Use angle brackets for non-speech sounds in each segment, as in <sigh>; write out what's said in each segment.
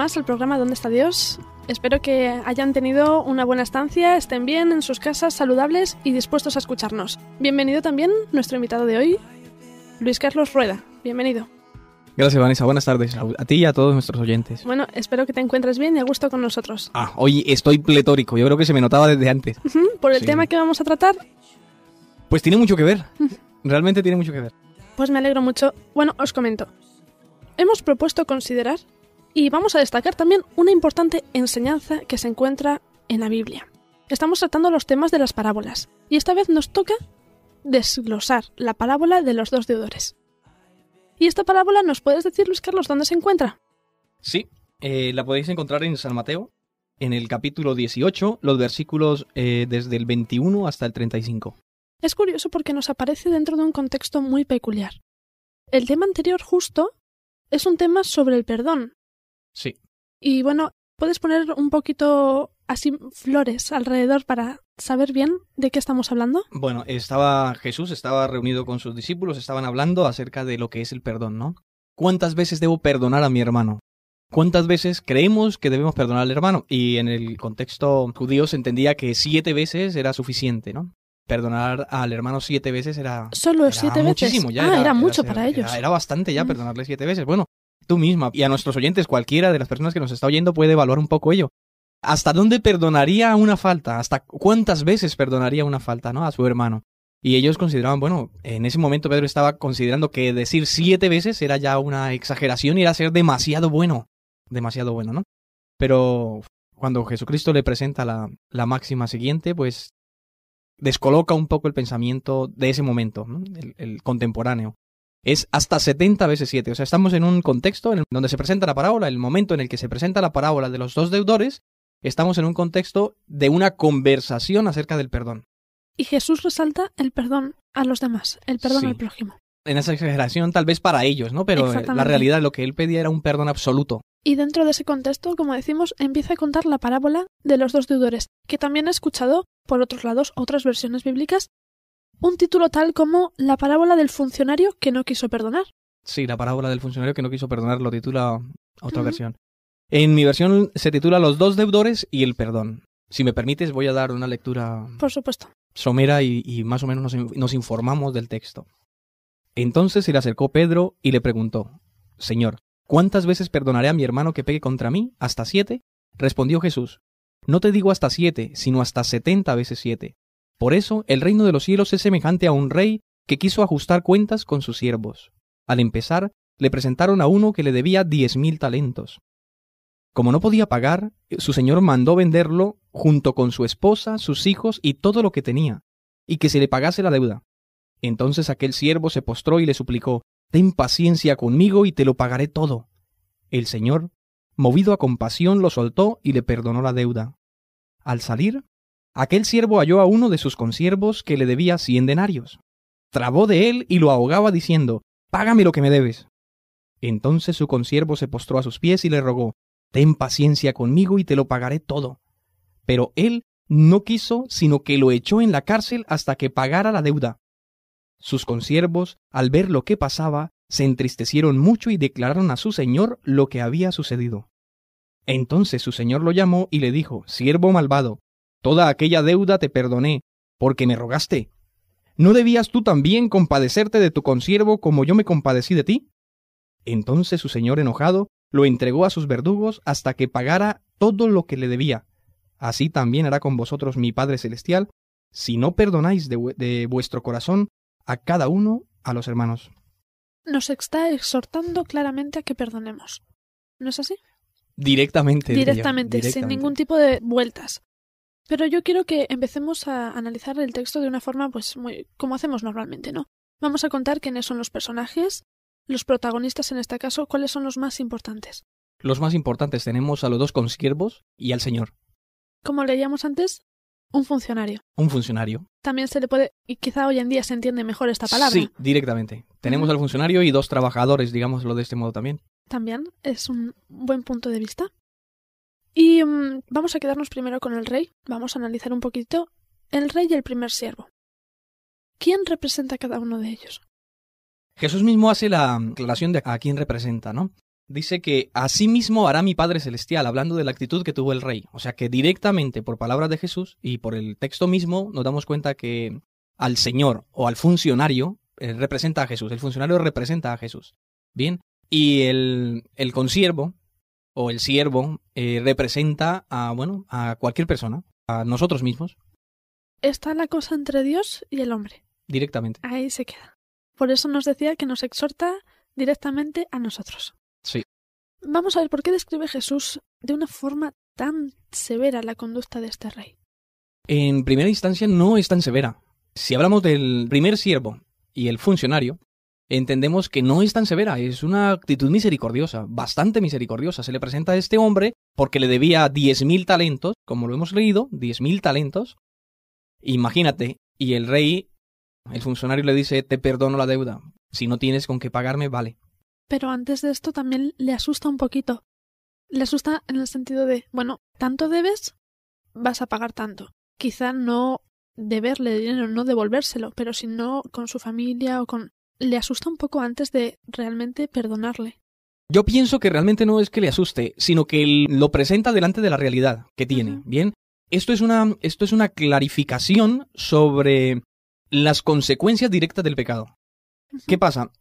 Más al programa ¿Dónde está Dios? Espero que hayan tenido una buena estancia, estén bien en sus casas, saludables y dispuestos a escucharnos. Bienvenido también nuestro invitado de hoy, Luis Carlos Rueda. Bienvenido. Gracias, Vanessa. Buenas tardes a ti y a todos nuestros oyentes. Bueno, espero que te encuentres bien y a gusto con nosotros. Ah, hoy estoy pletórico. Yo creo que se me notaba desde antes. ¿Por el Sí. tema que vamos a tratar? Pues tiene mucho que ver. Realmente tiene mucho que ver. Pues me alegro mucho. Bueno, os comento. Hemos propuesto considerar y vamos a destacar también una importante enseñanza que se encuentra en la Biblia. Estamos tratando los temas de las parábolas y esta vez nos toca desglosar la parábola de los dos deudores. ¿Y esta parábola nos puedes decir, Luis Carlos, dónde se encuentra? Sí, eh, la podéis encontrar en San Mateo, en el capítulo 18, los versículos eh, desde el 21 hasta el 35. Es curioso porque nos aparece dentro de un contexto muy peculiar. El tema anterior justo es un tema sobre el perdón, Sí. Y bueno, ¿puedes poner un poquito así flores alrededor para saber bien de qué estamos hablando? Bueno, estaba Jesús, estaba reunido con sus discípulos, estaban hablando acerca de lo que es el perdón, ¿no? ¿Cuántas veces debo perdonar a mi hermano? ¿Cuántas veces creemos que debemos perdonar al hermano? Y en el contexto judío se entendía que siete veces era suficiente, ¿no? Perdonar al hermano siete veces era, Solo era siete veces. muchísimo, ya ah, era, mucho era- para era- ellos. Era bastante ya Mm. perdonarle siete veces. Bueno, tú misma y a nuestros oyentes, cualquiera de las personas que nos está oyendo puede evaluar un poco ello. ¿Hasta dónde perdonaría una falta? ¿Hasta cuántas veces perdonaría una falta, no? A su hermano. Y ellos consideraban, bueno, en ese momento Pedro estaba considerando que decir siete veces era ya una exageración y era ser demasiado bueno. Demasiado bueno, ¿no? Pero cuando Jesucristo le presenta la, la máxima siguiente, pues descoloca un poco el pensamiento de ese momento, el contemporáneo. Es hasta 70 veces 7. O sea, estamos en un contexto en donde se presenta la parábola, el momento en el que se presenta la parábola de los dos deudores, estamos en un contexto de una conversación acerca del perdón. Y Jesús resalta el perdón a los demás, el perdón Sí. al prójimo. En esa exageración tal vez para ellos, ¿no? Pero eh, la realidad lo que él pedía era un perdón absoluto. Y dentro de ese contexto, como decimos, empieza a contar la parábola de los dos deudores, que también he escuchado, por otros lados, otras versiones bíblicas, un título tal como La parábola del funcionario que no quiso perdonar. Sí, la parábola del funcionario que no quiso perdonar lo titula otra versión. En mi versión se titula Los dos deudores y el perdón. Si me permites, voy a dar una lectura Por supuesto. somera y, y más o menos nos, nos informamos del texto. Entonces se le acercó Pedro y le preguntó, Señor, ¿cuántas veces perdonaré a mi hermano que pegue contra mí? ¿Hasta siete? Respondió Jesús, No te digo hasta siete, sino hasta setenta veces siete. Por eso el reino de los cielos es semejante a un rey que quiso ajustar cuentas con sus siervos. Al empezar, le presentaron a uno que le debía diez mil talentos. Como no podía pagar, su señor mandó venderlo junto con su esposa, sus hijos y todo lo que tenía, y que se le pagase la deuda. Entonces aquel siervo se postró y le suplicó, Ten paciencia conmigo y te lo pagaré todo. El señor, movido a compasión, lo soltó y le perdonó la deuda. Al salir, aquel siervo halló a uno de sus consiervos que le debía cien denarios. Trabó de él y lo ahogaba diciendo, Págame lo que me debes. Entonces su consiervo se postró a sus pies y le rogó, Ten paciencia conmigo y te lo pagaré todo. Pero él no quiso, sino que lo echó en la cárcel hasta que pagara la deuda. Sus consiervos, al ver lo que pasaba, se entristecieron mucho y declararon a su señor lo que había sucedido. Entonces su señor lo llamó y le dijo, Siervo malvado, toda aquella deuda te perdoné, porque me rogaste. ¿No debías tú también compadecerte de tu consiervo como yo me compadecí de ti? Entonces su señor enojado lo entregó a sus verdugos hasta que pagara todo lo que le debía. Así también hará con vosotros mi Padre Celestial, si no perdonáis de, vu- de vuestro corazón a cada uno a los hermanos. Nos está exhortando claramente a que perdonemos. ¿No es así? Directamente. yo, directamente, sin ningún tipo de vueltas. Pero yo quiero que empecemos a analizar el texto de una forma, pues, muy como hacemos normalmente, ¿no? Vamos a contar quiénes son los personajes, los protagonistas en este caso, cuáles son los más importantes. Los más importantes tenemos a los dos consiervos y al Señor, Como leíamos antes, un funcionario. un funcionario. También se le puede, y quizá hoy en día se entiende mejor esta palabra. Sí, directamente. Tenemos al funcionario y dos trabajadores, digámoslo de este modo también. También es un buen punto de vista. Y mm, vamos a quedarnos primero con el rey. Vamos a analizar un poquito el rey y el primer siervo. ¿Quién representa a cada uno de ellos? Jesús mismo hace la aclaración de a quién representa, ¿no? Dice que así mismo hará mi Padre Celestial, hablando de la actitud que tuvo el rey. O sea que directamente por palabras de Jesús y por el texto mismo nos damos cuenta que al Señor o al funcionario eh, representa a Jesús. El funcionario representa a Jesús. Bien. Y el, el consiervo o el siervo eh, representa a, bueno, a cualquier persona, a nosotros mismos, Está la cosa entre Dios y el hombre. directamente. Ahí se queda. Por eso nos decía que nos exhorta directamente a nosotros. Sí. Vamos a ver por qué describe Jesús de una forma tan severa la conducta de este rey. En primera instancia no es tan severa. Si hablamos del primer siervo y el funcionario, entendemos que no es tan severa, es una actitud misericordiosa, bastante misericordiosa. Se le presenta a este hombre porque le debía 10.000 talentos, como lo hemos leído, 10.000 talentos. Imagínate, y el rey, el funcionario le dice, te perdono la deuda, si no tienes con qué pagarme, vale. Pero antes de esto también le asusta un poquito. Le asusta en el sentido de, bueno, tanto debes, vas a pagar tanto. Quizá no deberle dinero, no devolvérselo, pero si no con su familia o con... Le asusta un poco antes de realmente perdonarle. Yo pienso que realmente no es que le asuste, sino que él lo presenta delante de la realidad que tiene. Bien, esto es una esto es una clarificación sobre las consecuencias directas del pecado. ¿Qué pasa?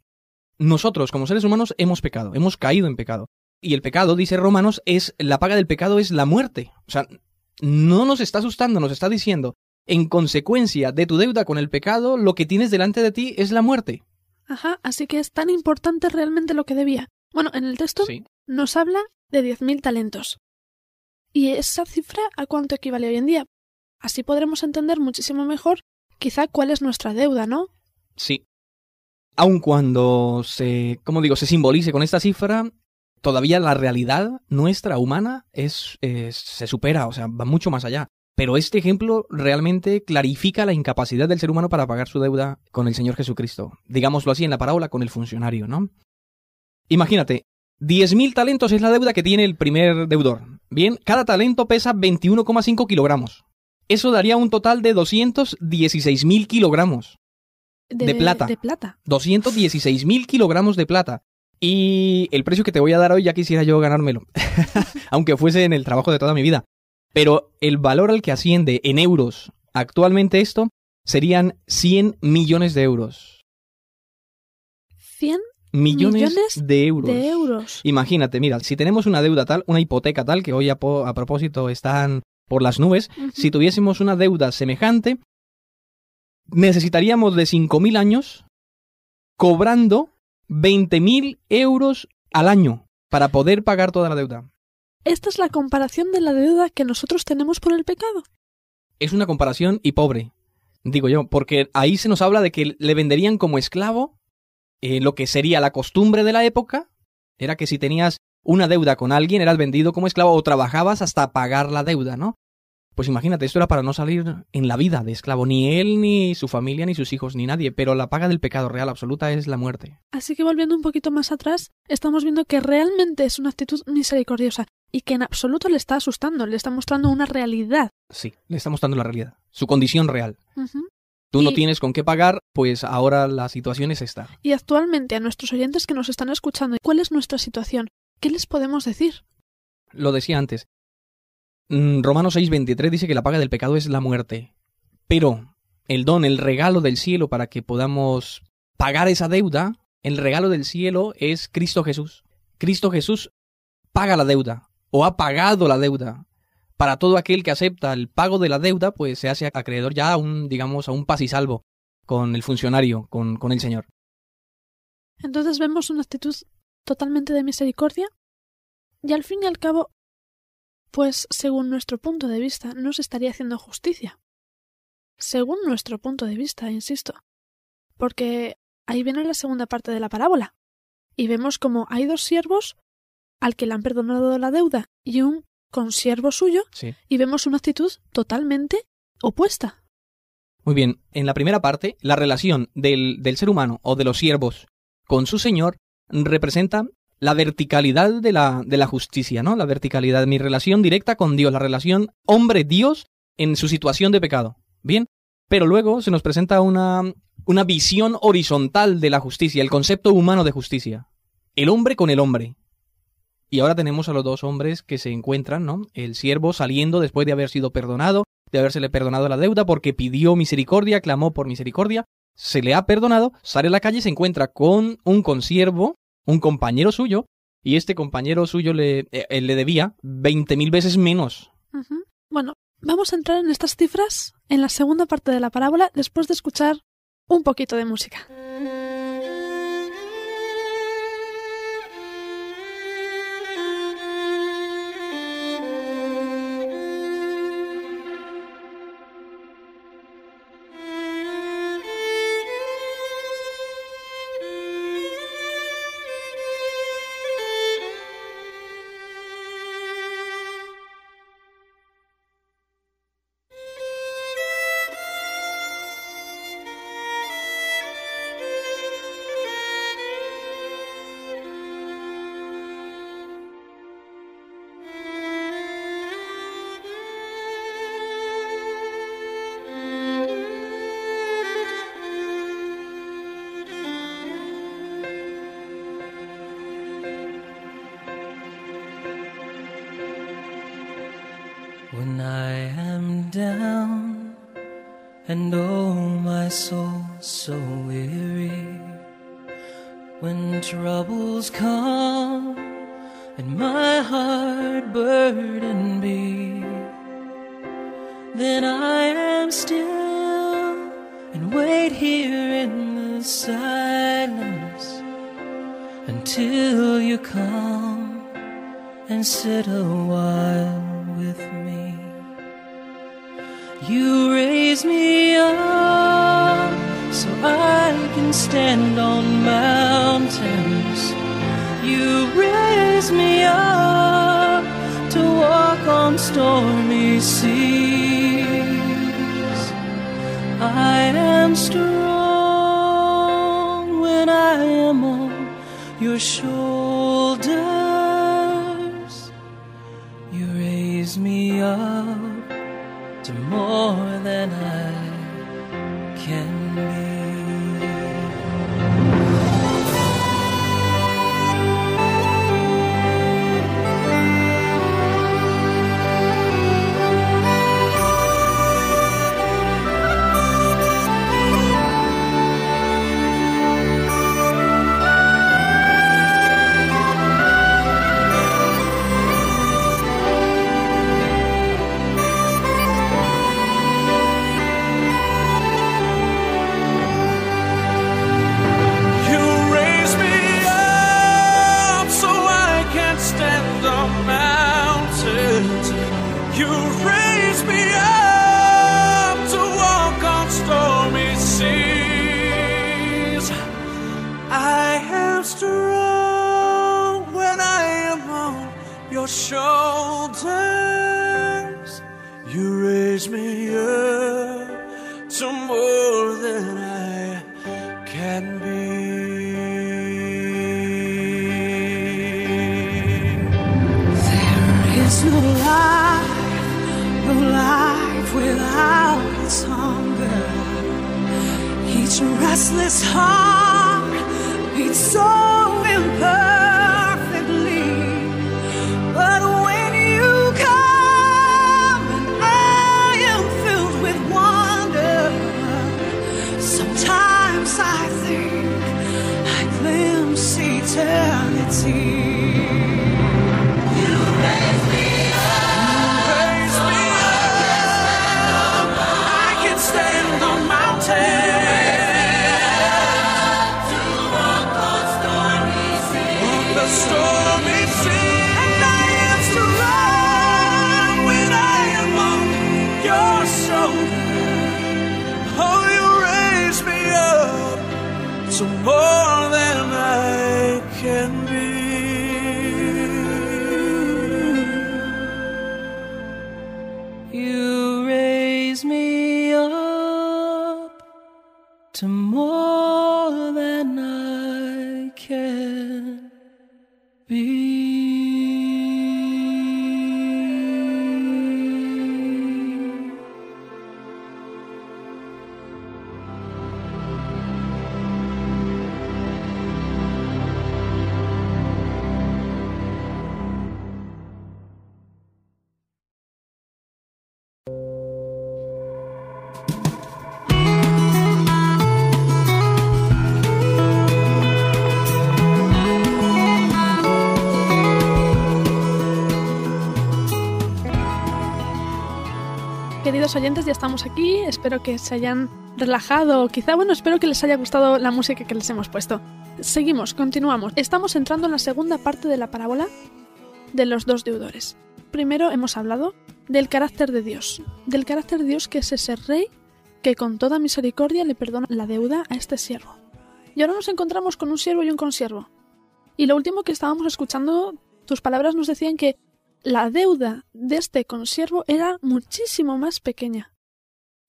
Nosotros como seres humanos hemos pecado, hemos caído en pecado. Y el pecado, dice Romanos, es la paga del pecado es la muerte. O sea, no nos está asustando, nos está diciendo, en consecuencia de tu deuda con el pecado, lo que tienes delante de ti es la muerte. Ajá, así que es tan importante realmente lo que debía. Bueno, en el texto Sí. nos habla de 10.000 talentos. ¿Y esa cifra a cuánto equivale hoy en día? Así podremos entender muchísimo mejor quizá cuál es nuestra deuda, ¿no? Sí. Aun cuando se, como digo, se simbolice con esta cifra, todavía la realidad nuestra humana es, es- se supera, o sea, va mucho más allá. Pero este ejemplo realmente clarifica la incapacidad del ser humano para pagar su deuda con el Señor Jesucristo. Digámoslo así en la parábola con el funcionario, ¿no? Imagínate, 10.000 talentos es la deuda que tiene el primer deudor. Bien, cada talento pesa 21,5 kilogramos. Eso daría un total de 216.000 kilogramos. De plata. De plata. 216 mil kilogramos de plata. Y el precio que te voy a dar hoy ya quisiera yo ganármelo, <laughs> aunque fuese en el trabajo de toda mi vida. Pero el valor al que asciende en euros actualmente esto serían 100 millones de euros. 100 Millones, Millones de euros. de euros. Imagínate, mira, si tenemos una deuda tal, una hipoteca tal, que hoy a, propósito están por las nubes, si tuviésemos una deuda semejante, necesitaríamos de 5.000 años cobrando 20.000 euros al año para poder pagar toda la deuda. Esta es la comparación de la deuda que nosotros tenemos por el pecado. Es una comparación y pobre, digo yo, porque ahí se nos habla de que le venderían como esclavo eh, lo que sería la costumbre de la época, era que si tenías una deuda con alguien eras vendido como esclavo o trabajabas hasta pagar la deuda, ¿no? Pues imagínate, esto era para no salir en la vida de esclavo, ni él, ni su familia, ni sus hijos, ni nadie, pero la paga del pecado real absoluta es la muerte. Así que volviendo un poquito más atrás, estamos viendo que realmente es una actitud misericordiosa y que en absoluto le está asustando, le está mostrando una realidad. Sí, le está mostrando la realidad, su condición real. Tú no tienes con qué pagar, pues ahora la situación es esta. Y actualmente a nuestros oyentes que nos están escuchando, ¿cuál es nuestra situación? ¿Qué les podemos decir? Lo decía antes. Mm, Romanos 6:23 dice que la paga del pecado es la muerte. Pero el don, el regalo del cielo para que podamos pagar esa deuda, el regalo del cielo es Cristo Jesús. Cristo Jesús paga la deuda o ha pagado la deuda. Para todo aquel que acepta el pago de la deuda, pues se hace acreedor ya a un, digamos, a un paz y salvo con el funcionario, con, con el Señor. Entonces vemos una actitud totalmente de misericordia. Y al fin y al cabo, pues según nuestro punto de vista, no se estaría haciendo justicia. Según nuestro punto de vista, insisto. Porque ahí viene la segunda parte de la parábola. Y vemos como hay dos siervos al que le han perdonado la deuda y un consiervo suyo, Sí. y vemos una actitud totalmente opuesta. Muy bien, en la primera parte, la relación del, del ser humano o de los siervos con su Señor representa la verticalidad de la, de la justicia, ¿no? La verticalidad mi relación directa con Dios, la relación hombre-Dios en su situación de pecado. Bien, pero luego se nos presenta una, una visión horizontal de la justicia, el concepto humano de justicia. El hombre con el hombre. Y ahora tenemos a los dos hombres que se encuentran, ¿no? El siervo saliendo después de haber sido perdonado, de habérsele perdonado la deuda porque pidió misericordia, clamó por misericordia, se le ha perdonado, sale a la calle y se encuentra con un consiervo, un compañero suyo, y este compañero suyo le, eh, él le debía veinte mil veces menos. Bueno, vamos a entrar en estas cifras en la segunda parte de la parábola después de escuchar un poquito de música. Troubles come and my heart burden be, then I am still and wait here in the silence until you come and sit a while with me. You raise me up so I can stand on mountains. You raise me up to walk on stormy seas. I am strong when I am on your shoulders. More than I can aquí. Espero que se hayan relajado. Quizá, bueno, espero que les haya gustado la música que les hemos puesto. Seguimos, continuamos. Estamos entrando en la segunda parte de la parábola de los dos deudores. Primero hemos hablado del carácter de Dios. Del carácter de Dios que es ese rey que con toda misericordia le perdona la deuda a este siervo. Y ahora nos encontramos con un siervo y un consiervo. Y lo último que estábamos escuchando, tus palabras nos decían que la deuda de este consiervo era muchísimo más pequeña.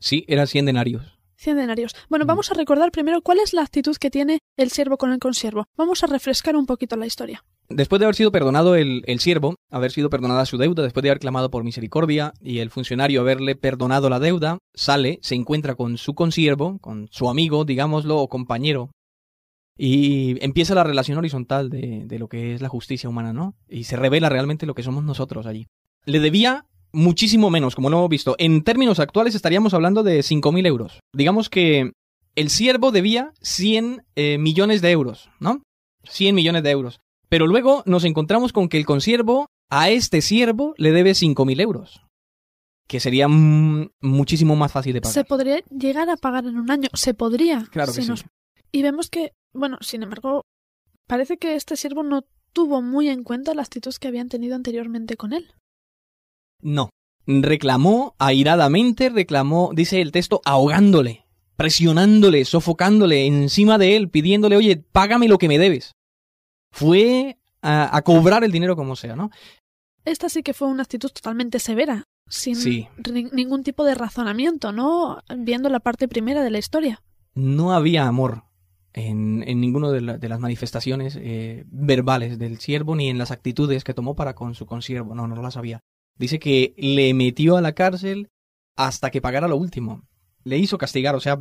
Sí, eran 100 denarios. Cien denarios. Bueno, vamos a recordar primero cuál es la actitud que tiene el siervo con el consiervo. Vamos a refrescar un poquito la historia. Después de haber sido perdonado el, el siervo, haber sido perdonada su deuda, después de haber clamado por misericordia y el funcionario haberle perdonado la deuda, sale, se encuentra con su consiervo, con su amigo, digámoslo, o compañero, y empieza la relación horizontal de, de lo que es la justicia humana, ¿no? Y se revela realmente lo que somos nosotros allí. Le debía muchísimo menos, como lo hemos visto. En términos actuales estaríamos hablando de 5.000 euros. Digamos que el siervo debía 100 eh, millones de euros, ¿no? 100 millones de euros. Pero luego nos encontramos con que el consiervo a este siervo le debe 5.000 euros. Que sería muchísimo más fácil de pagar. Se podría llegar a pagar en un año. Se podría. Claro que si sí. nos- Y vemos que, bueno, sin embargo, parece que este siervo no tuvo muy en cuenta la actitud que habían tenido anteriormente con él. No. Reclamó airadamente, reclamó, dice el texto, ahogándole, presionándole, sofocándole encima de él, pidiéndole, oye, págame lo que me debes. Fue a, a cobrar el dinero como sea, ¿no? Esta sí que fue una actitud totalmente severa, sin Sí. ningún tipo de razonamiento, ¿no? Viendo la parte primera de la historia. No había amor en, en ninguna de, la- de las manifestaciones eh, verbales del siervo ni en las actitudes que tomó para con su consiervo. No, no las había. Dice que le metió a la cárcel hasta que pagara lo último. Le hizo castigar, o sea,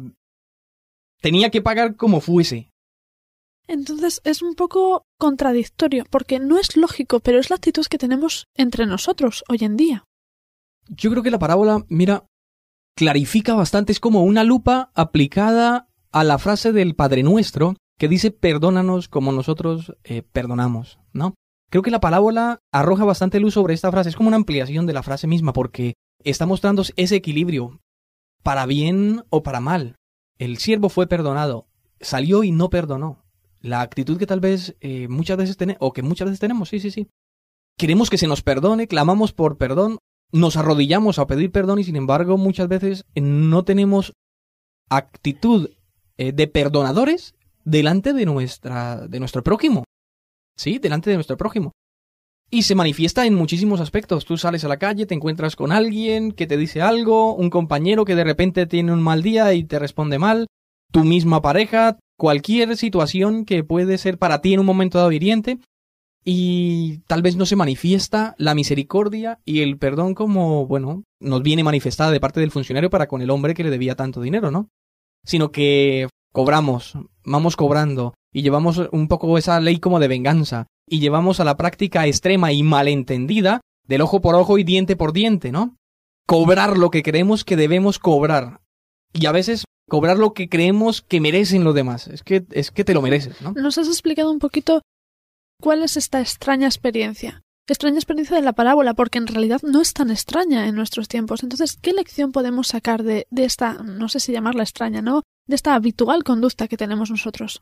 tenía que pagar como fuese. Entonces es un poco contradictorio, porque no es lógico, pero es la actitud que tenemos entre nosotros hoy en día. Yo creo que la parábola, mira, clarifica bastante, es como una lupa aplicada a la frase del Padre Nuestro que dice perdónanos como nosotros eh, perdonamos, ¿no? Creo que la parábola arroja bastante luz sobre esta frase, es como una ampliación de la frase misma porque está mostrando ese equilibrio para bien o para mal. El siervo fue perdonado, salió y no perdonó. La actitud que tal vez eh, muchas veces tenemos, o que muchas veces tenemos, sí, sí, sí. Queremos que se nos perdone, clamamos por perdón, nos arrodillamos a pedir perdón y sin embargo muchas veces no tenemos actitud eh, de perdonadores delante de nuestra de nuestro prójimo. Sí, delante de nuestro prójimo. Y se manifiesta en muchísimos aspectos. Tú sales a la calle, te encuentras con alguien que te dice algo, un compañero que de repente tiene un mal día y te responde mal, tu misma pareja, cualquier situación que puede ser para ti en un momento dado hiriente, y tal vez no se manifiesta la misericordia y el perdón como, bueno, nos viene manifestada de parte del funcionario para con el hombre que le debía tanto dinero, ¿no? Sino que cobramos, vamos cobrando y llevamos un poco esa ley como de venganza y llevamos a la práctica extrema y malentendida del ojo por ojo y diente por diente, ¿no? Cobrar lo que creemos que debemos cobrar. Y a veces cobrar lo que creemos que merecen los demás. Es que, es que te lo mereces, ¿no? Nos has explicado un poquito cuál es esta extraña experiencia. Extraña experiencia de la parábola, porque en realidad no es tan extraña en nuestros tiempos. Entonces, ¿qué lección podemos sacar de, esta, no sé si llamarla extraña, ¿no? De esta habitual conducta que tenemos nosotros.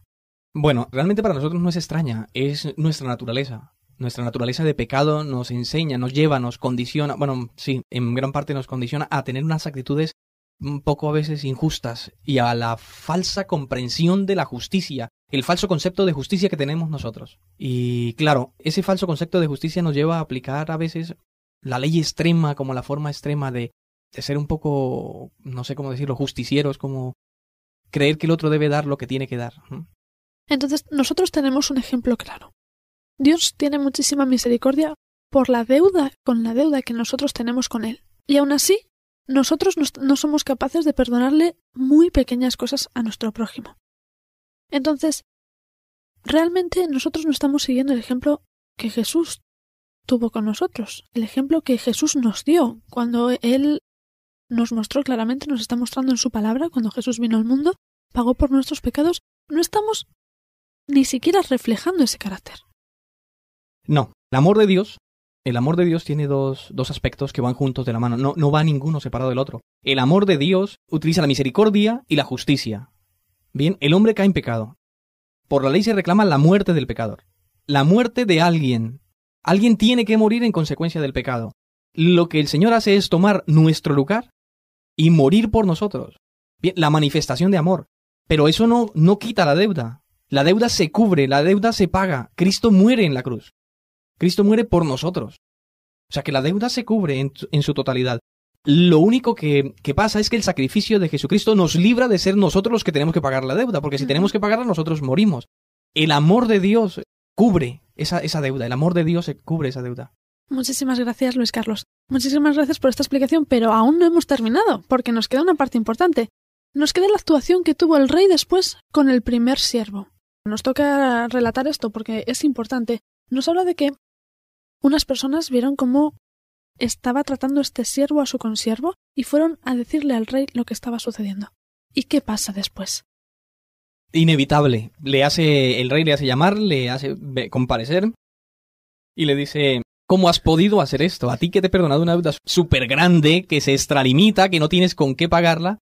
Bueno, realmente para nosotros no es extraña, es nuestra naturaleza. Nuestra naturaleza de pecado nos enseña, nos lleva, nos condiciona, bueno, sí, en gran parte nos condiciona a tener unas actitudes un poco a veces injustas y a la falsa comprensión de la justicia el falso concepto de justicia que tenemos nosotros. Y claro, ese falso concepto de justicia nos lleva a aplicar a veces la ley extrema como la forma extrema de, de ser un poco, no sé cómo decirlo, justicieros, como creer que el otro debe dar lo que tiene que dar. Entonces, nosotros tenemos un ejemplo claro. Dios tiene muchísima misericordia por la deuda con la deuda que nosotros tenemos con Él. Y aún así, nosotros no somos capaces de perdonarle muy pequeñas cosas a nuestro prójimo. Entonces, realmente nosotros no estamos siguiendo el ejemplo que Jesús tuvo con nosotros, el ejemplo que Jesús nos dio cuando Él nos mostró claramente, nos está mostrando en su palabra, cuando Jesús vino al mundo, pagó por nuestros pecados, no estamos ni siquiera reflejando ese carácter. No, el amor de Dios, el amor de Dios tiene dos, dos aspectos que van juntos de la mano, no, no va ninguno separado del otro. El amor de Dios utiliza la misericordia y la justicia. Bien, el hombre cae en pecado. Por la ley se reclama la muerte del pecador. La muerte de alguien. Alguien tiene que morir en consecuencia del pecado. Lo que el Señor hace es tomar nuestro lugar y morir por nosotros. La manifestación de amor. Pero eso no, no quita la deuda. La deuda se cubre, la deuda se paga. Cristo muere en la cruz. Cristo muere por nosotros. O sea que la deuda se cubre en, en su totalidad. Lo único que, que, pasa es que el sacrificio de Jesucristo nos libra de ser nosotros los que tenemos que pagar la deuda, porque si tenemos que pagarla nosotros morimos. El amor de Dios cubre esa, esa deuda, el amor de Dios cubre esa deuda. Muchísimas gracias, Luis Carlos. Muchísimas gracias por esta explicación, pero aún no hemos terminado, porque nos queda una parte importante. Nos queda la actuación que tuvo el rey después con el primer siervo. Nos toca relatar esto porque es importante. Nos habla de que unas personas vieron cómo estaba tratando este siervo a su consiervo y fueron a decirle al rey lo que estaba sucediendo. ¿Y qué pasa después? Inevitable. Le hace, el rey le hace llamar, le hace comparecer y le dice, ¿cómo has podido hacer esto? A ti que te he perdonado una deuda súper grande, que se extralimita, que no tienes con qué pagarla,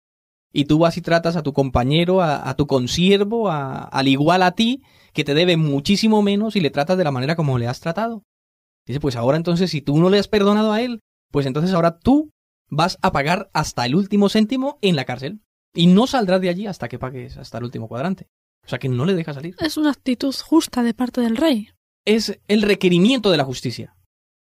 y tú vas y tratas a tu compañero, a, tu consiervo, al igual a ti, que te debe muchísimo menos y le tratas de la manera como le has tratado. Dice, pues ahora entonces, si tú no le has perdonado a él, pues entonces ahora tú vas a pagar hasta el último céntimo en la cárcel. Y no saldrás de allí hasta que pagues hasta el último cuadrante. O sea que no le deja salir. Es una actitud justa de parte del rey. Es el requerimiento de la justicia.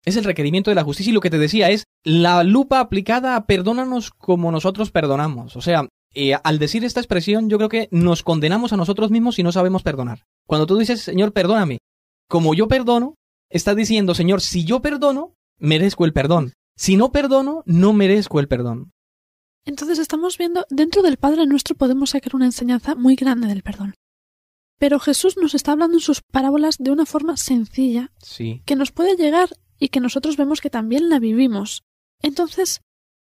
Es el requerimiento de la justicia y lo que te decía es la lupa aplicada a perdónanos como nosotros perdonamos. O sea, eh, al decir esta expresión yo creo que nos condenamos a nosotros mismos si no sabemos perdonar. Cuando tú dices, Señor, perdóname, como yo perdono, está diciendo, Señor, si yo perdono, merezco el perdón. Si no perdono, no merezco el perdón. Entonces estamos viendo, dentro del Padre nuestro podemos sacar una enseñanza muy grande del perdón. Pero Jesús nos está hablando en sus parábolas de una forma sencilla, sí. que nos puede llegar y que nosotros vemos que también la vivimos. Entonces,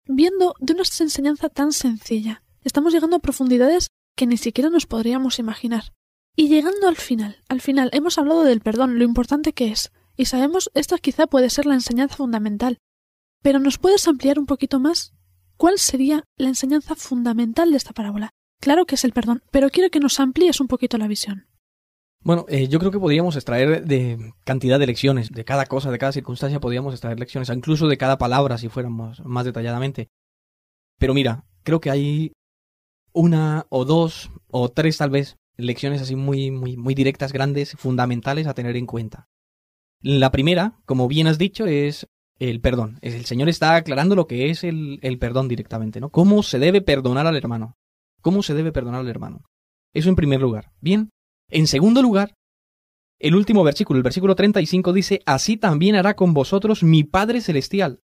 viendo de una enseñanza tan sencilla, estamos llegando a profundidades que ni siquiera nos podríamos imaginar. Y llegando al final, al final hemos hablado del perdón, lo importante que es, y sabemos esta quizá puede ser la enseñanza fundamental. Pero ¿nos puedes ampliar un poquito más? ¿Cuál sería la enseñanza fundamental de esta parábola? Claro que es el perdón, pero quiero que nos amplíes un poquito la visión. Bueno, eh, yo creo que podríamos extraer de cantidad de lecciones, de cada cosa, de cada circunstancia, podríamos extraer lecciones, incluso de cada palabra, si fuéramos más detalladamente. Pero mira, creo que hay una o dos o tres tal vez lecciones así muy, muy, muy directas, grandes, fundamentales a tener en cuenta. La primera, como bien has dicho, es el perdón. El Señor está aclarando lo que es el, perdón directamente, ¿no? ¿Cómo se debe perdonar al hermano? ¿Cómo se debe perdonar al hermano? Eso en primer lugar. Bien. En segundo lugar, el último versículo, el versículo 35 dice, Así también hará con vosotros mi Padre Celestial,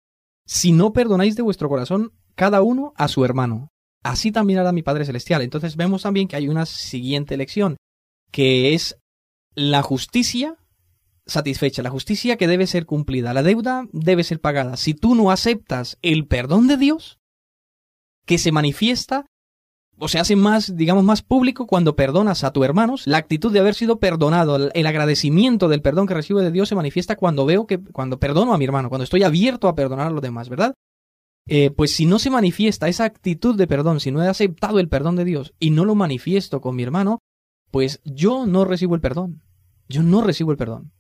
si no perdonáis de vuestro corazón cada uno a su hermano. Así también hará mi Padre Celestial. Entonces vemos también que hay una siguiente lección, que es la justicia satisfecha, la justicia que debe ser cumplida, la deuda debe ser pagada. Si tú no aceptas el perdón de Dios, que se manifiesta o se hace más, digamos, más público cuando perdonas a tus hermanos, la actitud de haber sido perdonado, el agradecimiento del perdón que recibo de Dios se manifiesta cuando veo que, cuando perdono a mi hermano, cuando estoy abierto a perdonar a los demás, ¿verdad? Eh, pues si no se manifiesta esa actitud de perdón, si no he aceptado el perdón de Dios y no lo manifiesto con mi hermano, pues yo no recibo el perdón. Yo no recibo el perdón.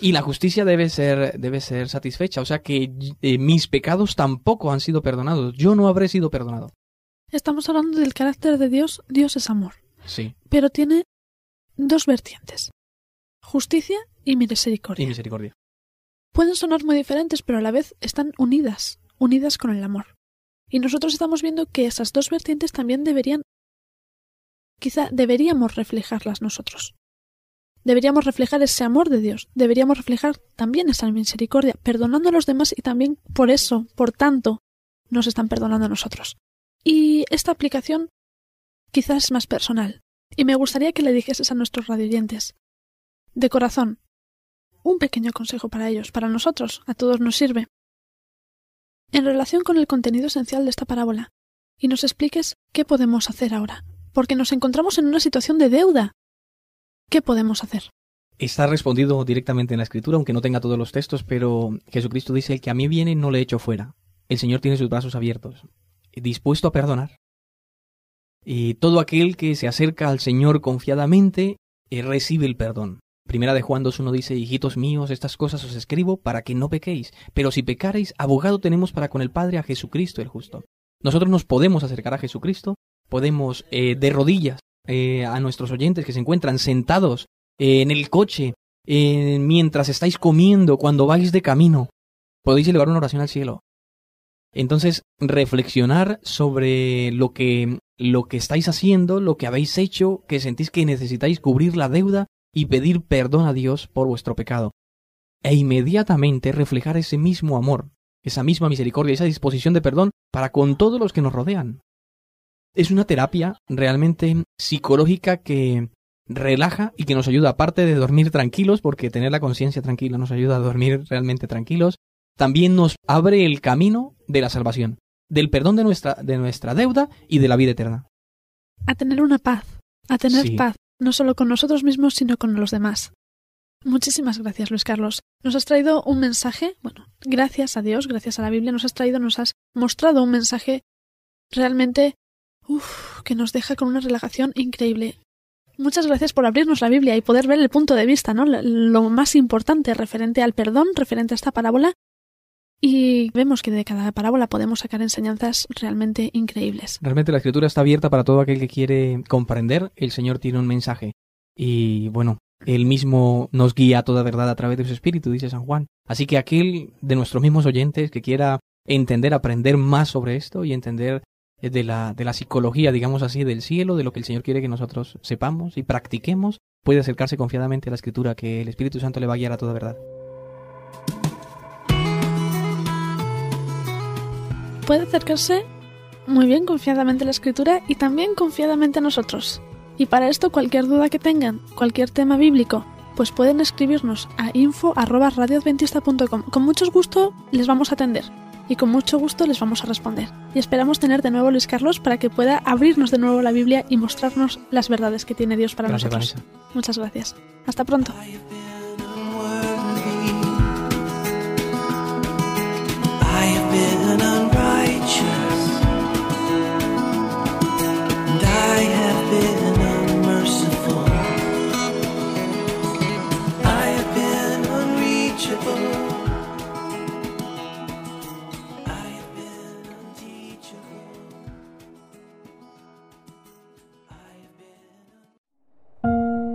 Y la justicia debe ser, debe ser satisfecha. O sea que eh, mis pecados tampoco han sido perdonados. Yo no habré sido perdonado. Estamos hablando del carácter de Dios. Dios es amor. Sí. Pero tiene dos vertientes, justicia y Y misericordia. misericordia. Pueden sonar muy diferentes, pero a la vez están unidas, unidas con el amor. Y nosotros estamos viendo que esas dos vertientes también deberían, quizá deberíamos reflejarlas nosotros. Deberíamos reflejar ese amor de Dios, deberíamos reflejar también esa misericordia, perdonando a los demás y también por eso, por tanto, nos están perdonando a nosotros. Y esta aplicación quizás es más personal, y me gustaría que le dijeses a nuestros radioyentes, de corazón, un pequeño consejo para ellos, para nosotros, a todos nos sirve. En relación con el contenido esencial de esta parábola, y nos expliques qué podemos hacer ahora, porque nos encontramos en una situación de deuda. ¿Qué podemos hacer? Está respondido directamente en la escritura, aunque no tenga todos los textos, pero Jesucristo dice, el que a mí viene no le echo fuera. El Señor tiene sus brazos abiertos, dispuesto a perdonar. Y todo aquel que se acerca al Señor confiadamente eh, recibe el perdón. Primera de Juan 2.1 dice, hijitos míos, estas cosas os escribo para que no pequéis, pero si pecareis, abogado tenemos para con el Padre a Jesucristo el justo. Nosotros nos podemos acercar a Jesucristo, podemos eh, de rodillas eh, a nuestros oyentes que se encuentran sentados eh, en el coche, eh, mientras estáis comiendo, cuando vais de camino, podéis elevar una oración al cielo. Entonces, reflexionar sobre lo que, lo que estáis haciendo, lo que habéis hecho, que sentís que necesitáis cubrir la deuda y pedir perdón a Dios por vuestro pecado. E inmediatamente reflejar ese mismo amor, esa misma misericordia, esa disposición de perdón para con todos los que nos rodean. Es una terapia realmente psicológica que relaja y que nos ayuda, aparte de dormir tranquilos, porque tener la conciencia tranquila nos ayuda a dormir realmente tranquilos, también nos abre el camino de la salvación, del perdón de nuestra, de nuestra deuda y de la vida eterna. A tener una paz, a tener Sí. paz, no solo con nosotros mismos, sino con los demás. Muchísimas gracias, Luis Carlos. Nos has traído un mensaje, bueno, gracias a Dios, gracias a la Biblia, nos has traído, nos has mostrado un mensaje realmente, uff, que nos deja con una relajación increíble. Muchas gracias por abrirnos la Biblia y poder ver el punto de vista, ¿no? Lo- más importante referente al perdón, referente a esta parábola. Y vemos que de cada parábola podemos sacar enseñanzas realmente increíbles. Realmente la escritura está abierta para todo aquel que quiere comprender. El Señor tiene un mensaje. Y bueno, Él mismo nos guía a toda verdad a través de su Espíritu, dice San Juan. Así que aquel de nuestros mismos oyentes que quiera entender, aprender más sobre esto y entender de la, de la psicología, digamos así, del cielo, de lo que el Señor quiere que nosotros sepamos y practiquemos, puede acercarse confiadamente a la escritura, que el Espíritu Santo le va a guiar a toda verdad. puede acercarse muy bien confiadamente a la escritura y también confiadamente a nosotros. Y para esto cualquier duda que tengan, cualquier tema bíblico, pues pueden escribirnos a info@radioadventista.com. Con mucho gusto les vamos a atender y con mucho gusto les vamos a responder. Y esperamos tener de nuevo a Luis Carlos para que pueda abrirnos de nuevo la Biblia y mostrarnos las verdades que tiene Dios para Gracias, nosotros. Vanessa. Muchas gracias. Hasta pronto.